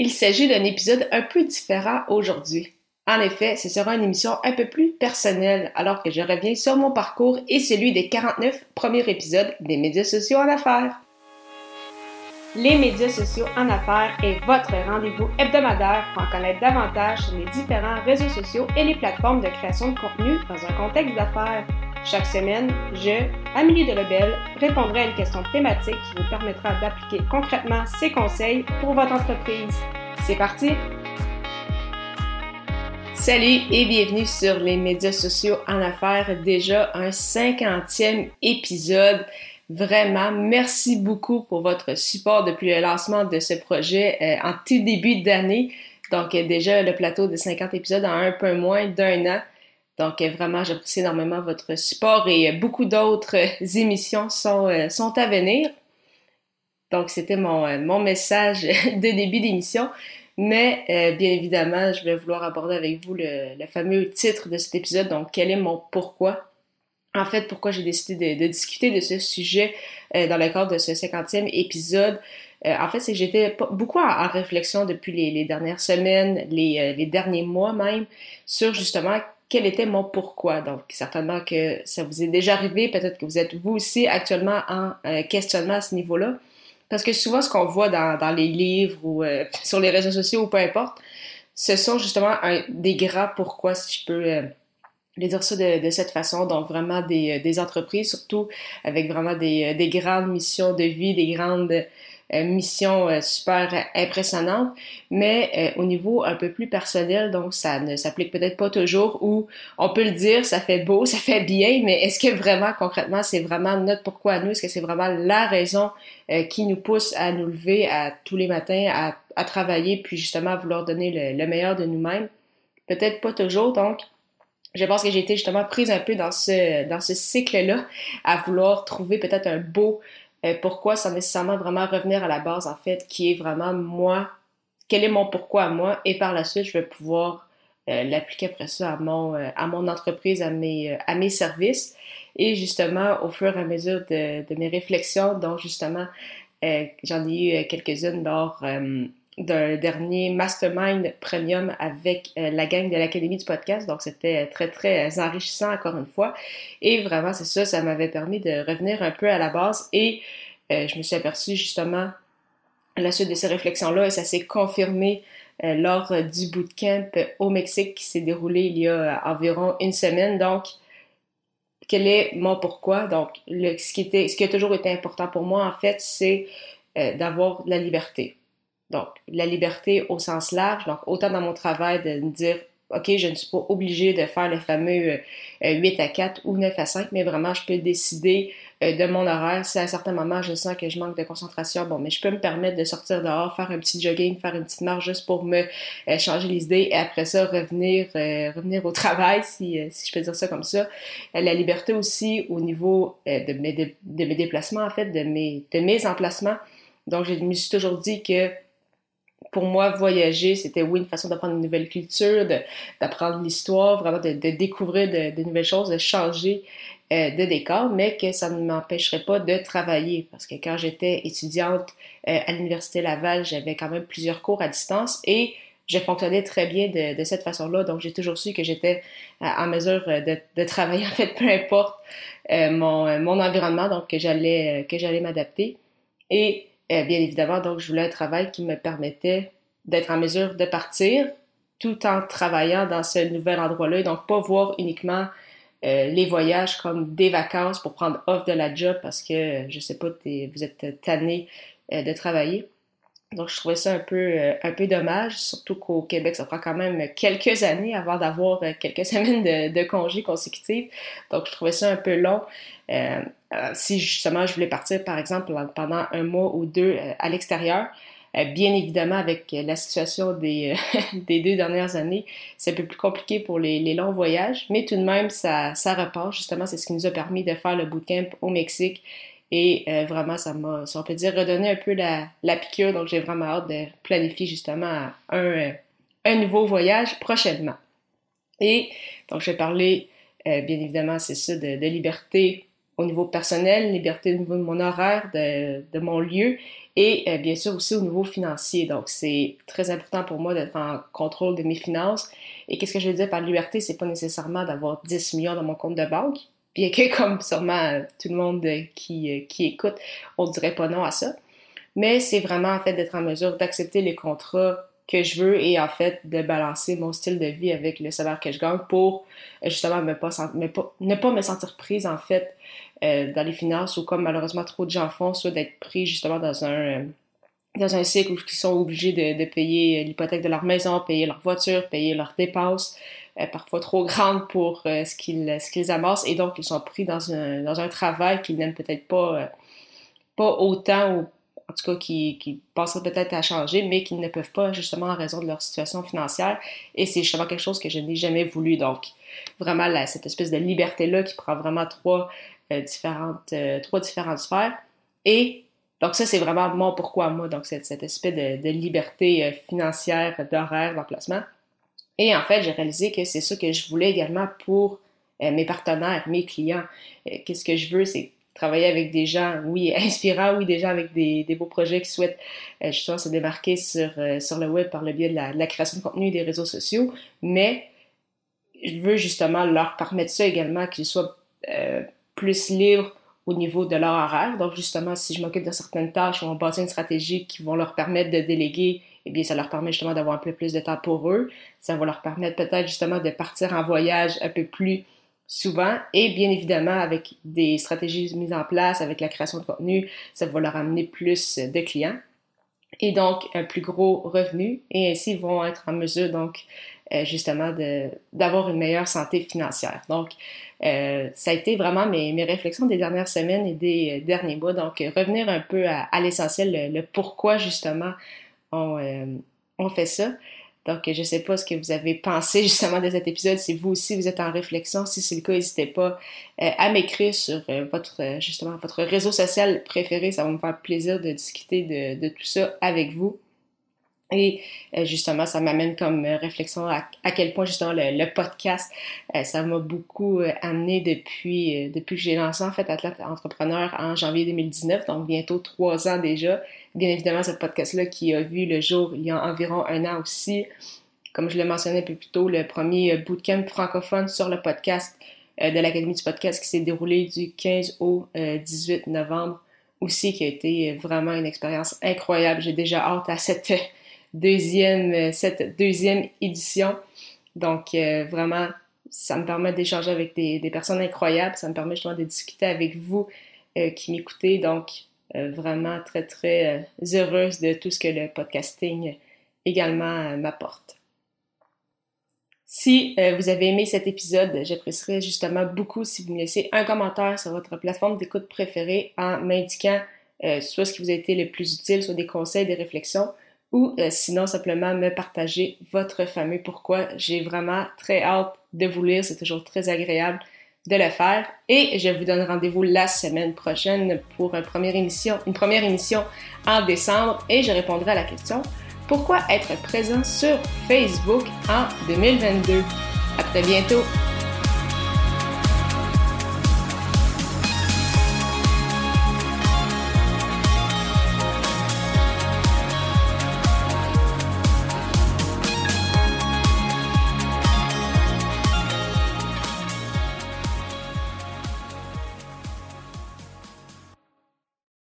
Il s'agit d'un épisode un peu différent aujourd'hui. En effet, ce sera une émission un peu plus personnelle alors que je reviens sur mon parcours et celui des 49 premiers épisodes des médias sociaux en affaires. Les médias sociaux en affaires est votre rendez-vous hebdomadaire pour en connaître davantage sur les différents réseaux sociaux et les plateformes de création de contenu dans un contexte d'affaires. Chaque semaine, je, Amélie Delebel, répondrai à une question thématique qui vous permettra d'appliquer concrètement ces conseils pour votre entreprise. C'est parti! Salut et bienvenue sur les médias sociaux en affaires. Déjà un cinquantième épisode. Vraiment, merci beaucoup pour votre support depuis le lancement de ce projet euh, en tout début d'année. Donc euh, déjà le plateau de 50 épisodes en un peu moins d'un an. Donc euh, vraiment, j'apprécie énormément votre support et beaucoup d'autres émissions sont, sont à venir. Donc c'était mon, mon message de début d'émission. Mais bien évidemment, je vais vouloir aborder avec vous le, fameux titre de cet épisode. Donc quel est mon pourquoi? En fait, pourquoi j'ai décidé de, discuter de ce sujet euh, dans le cadre de ce 50e épisode? Euh, en fait, c'est que j'étais beaucoup en, réflexion depuis les, dernières semaines, euh, les, derniers mois même, sur justement quel était mon pourquoi? Donc, certainement que ça vous est déjà arrivé, peut-être que vous êtes vous aussi actuellement en questionnement à ce niveau-là. Parce que souvent, ce qu'on voit dans, dans, les livres ou sur les réseaux sociaux ou peu importe, ce sont justement des grands pourquoi, si je peux les dire ça de, cette façon, donc vraiment des, euh, des, entreprises, surtout avec vraiment des, euh, des grandes missions de vie, des grandes euh, missions super impressionnantes, mais au niveau un peu plus personnel, donc ça ne s'applique peut-être pas toujours, ou on peut le dire, ça fait beau, ça fait bien, mais est-ce que vraiment concrètement c'est vraiment notre pourquoi à nous, est-ce que c'est vraiment la raison qui nous pousse à nous lever à tous les matins, à, à travailler, puis justement à vouloir donner le, le meilleur de nous-mêmes? Peut-être pas toujours, donc je pense que j'ai été justement prise un peu dans ce, dans ce cycle-là, à vouloir trouver peut-être un beau euh, pourquoi sans nécessairement vraiment revenir à la base, en fait, qui est vraiment moi, quel est mon pourquoi à moi, et par la suite, je vais pouvoir euh, l'appliquer après ça à mon, euh, à mon entreprise, à mes, à mes services. Et justement, au fur et à mesure de, de mes réflexions, dont justement, j'en ai eu quelques-unes lors d'un dernier mastermind premium avec euh, la gang de l'Académie du podcast. Donc, c'était très, très enrichissant encore une fois. Et vraiment, c'est ça, ça m'avait permis de revenir un peu à la base. Et euh, je me suis aperçue justement à la suite de ces réflexions-là, et ça s'est confirmé euh, lors du bootcamp au Mexique qui s'est déroulé il y a environ une semaine. Donc, quel est mon pourquoi? Donc, ce, qui était, ce qui a toujours été important pour moi, en fait, c'est d'avoir la liberté donc, la liberté au sens large, donc autant dans mon travail de me dire, OK, je ne suis pas obligée de faire le fameux 8 euh, à 4 ou 9 à 5, mais vraiment, je peux décider euh, de mon horaire. Si à un certain moment, je sens que je manque de concentration, bon, mais je peux me permettre de sortir dehors, faire un petit jogging, faire une petite marche juste pour me euh, changer les idées et après ça, revenir, revenir au travail, si, si je peux dire ça comme ça. la liberté aussi au niveau de, mes, de, mes déplacements, en fait, de mes, de mes emplacements. Donc, je me suis toujours dit que pour moi, voyager, c'était oui une façon d'apprendre une nouvelle culture, d'apprendre l'histoire, vraiment de, découvrir de, nouvelles choses, de changer euh, de décor, mais que ça ne m'empêcherait pas de travailler. Parce que quand j'étais étudiante euh, à l'Université Laval, j'avais quand même plusieurs cours à distance et je fonctionnais très bien de, cette façon-là. Donc, j'ai toujours su que j'étais euh, en mesure de, travailler, en fait, peu importe mon, environnement, donc que j'allais que j'allais m'adapter. Et euh, bien évidemment, donc, je voulais un travail qui me permettait d'être en mesure de partir tout en travaillant dans ce nouvel endroit-là donc pas voir uniquement euh, les voyages comme des vacances pour prendre off de la job parce que, je sais pas, vous êtes tanné euh, de travailler. Donc, je trouvais ça un peu, un peu dommage, surtout qu'au Québec, ça prend quand même quelques années avant d'avoir quelques semaines de, de congés consécutifs. Donc, je trouvais ça un peu long. Euh, euh, si justement je voulais partir, par exemple, pendant un mois ou deux euh, à l'extérieur, bien évidemment, avec la situation des, des deux dernières années, c'est un peu plus compliqué pour les, les, longs voyages, mais tout de même, ça, ça repart. Justement, c'est ce qui nous a permis de faire le bootcamp au Mexique. Et vraiment, ça m'a, si on peut dire, redonné un peu la, la piqûre. Donc, j'ai vraiment hâte de planifier justement un, un nouveau voyage prochainement. Et donc, je vais parler, bien évidemment, c'est ça, de, de liberté au niveau personnel, liberté au niveau de mon horaire, de, de mon lieu et euh, bien sûr aussi au niveau financier. Donc, c'est très important pour moi d'être en contrôle de mes finances. Et qu'est-ce que je veux dire par liberté? C'est pas nécessairement d'avoir 10 millions dans mon compte de banque, bien que comme sûrement euh, tout le monde euh, qui, qui écoute, on dirait pas non à ça. Mais c'est vraiment en fait d'être en mesure d'accepter les contrats que je veux et en fait de balancer mon style de vie avec le salaire que je gagne pour justement me pas, ne pas me sentir prise en fait euh, dans les finances ou comme malheureusement trop de gens font, soit d'être pris justement dans un, euh, dans un cycle où ils sont obligés de, de payer l'hypothèque de leur maison, payer leur voiture, payer leurs dépenses, euh, parfois trop grandes pour ce qu'ils ce qu'ils amassent et donc ils sont pris dans un, dans un travail qu'ils n'aiment peut-être pas, pas autant ou en tout cas qui, qui peut-être à changer, mais qui ne peuvent pas justement en raison de leur situation financière. Et c'est justement quelque chose que je n'ai jamais voulu. Donc, vraiment, cette espèce de liberté-là qui prend vraiment trois euh, différentes, euh, trois différentes sphères. Et donc ça, c'est vraiment mon pourquoi moi, donc cette espèce de, liberté euh, financière, d'horaire, d'emplacement. Et en fait, j'ai réalisé que c'est ça que je voulais également pour mes partenaires, mes clients. Qu'est-ce que je veux, c'est travailler avec des gens, oui, inspirants, oui, des gens avec des, des beaux projets qui souhaitent justement se démarquer sur, sur le web par le biais de la, création de contenu et des réseaux sociaux, mais je veux justement leur permettre ça également, qu'ils soient euh, plus libre au niveau de leur horaire. Donc, justement, si je m'occupe de certaines tâches, on va passer une stratégie qui vont leur permettre de déléguer, eh bien, ça leur permet justement d'avoir un peu plus de temps pour eux. Ça va leur permettre peut-être justement de partir en voyage un peu plus souvent. Et bien évidemment, avec des stratégies mises en place, avec la création de contenu, ça va leur amener plus de clients et donc un plus gros revenu. Et ainsi, ils vont être en mesure, donc, euh, justement, d'avoir une meilleure santé financière. Donc, euh, ça a été vraiment mes, mes, réflexions des dernières semaines et des euh, derniers mois. Donc, revenir un peu à l'essentiel, le, pourquoi justement on, euh, on fait ça. Donc, je ne sais pas ce que vous avez pensé justement de cet épisode. Si vous aussi vous êtes en réflexion, si c'est le cas, n'hésitez pas à m'écrire sur votre justement votre réseau social préféré. Ça va me faire plaisir de discuter de tout ça avec vous. Et euh, justement, ça m'amène comme euh, réflexion à, quel point justement le, podcast, euh, ça m'a beaucoup amené depuis, depuis que j'ai lancé en fait Athlète Entrepreneur en janvier 2019, donc bientôt trois ans déjà. Bien évidemment, ce podcast-là qui a vu le jour il y a environ un an aussi. Comme je l'ai mentionné un peu plus tôt, le premier bootcamp francophone sur le podcast de l'Académie du podcast qui s'est déroulé du 15 au 18 novembre aussi, qui a été vraiment une expérience incroyable. J'ai déjà hâte à cette deuxième, euh, cette deuxième édition. Donc, euh, vraiment, ça me permet d'échanger avec des, des, personnes incroyables. Ça me permet justement de discuter avec vous euh, qui m'écoutez. Donc, vraiment très, très heureuse de tout ce que le podcasting également m'apporte. Si vous avez aimé cet épisode, j'apprécierais justement beaucoup si vous me laissez un commentaire sur votre plateforme d'écoute préférée en m'indiquant soit ce qui vous a été le plus utile, soit des conseils, des réflexions ou euh, sinon simplement me partager votre fameux pourquoi? J'ai vraiment très hâte de vous lire, c'est toujours très agréable de le faire et je vous donne rendez-vous la semaine prochaine pour une première émission, une première émission en décembre et je répondrai à la question pourquoi être présent sur Facebook en 2022. À très bientôt.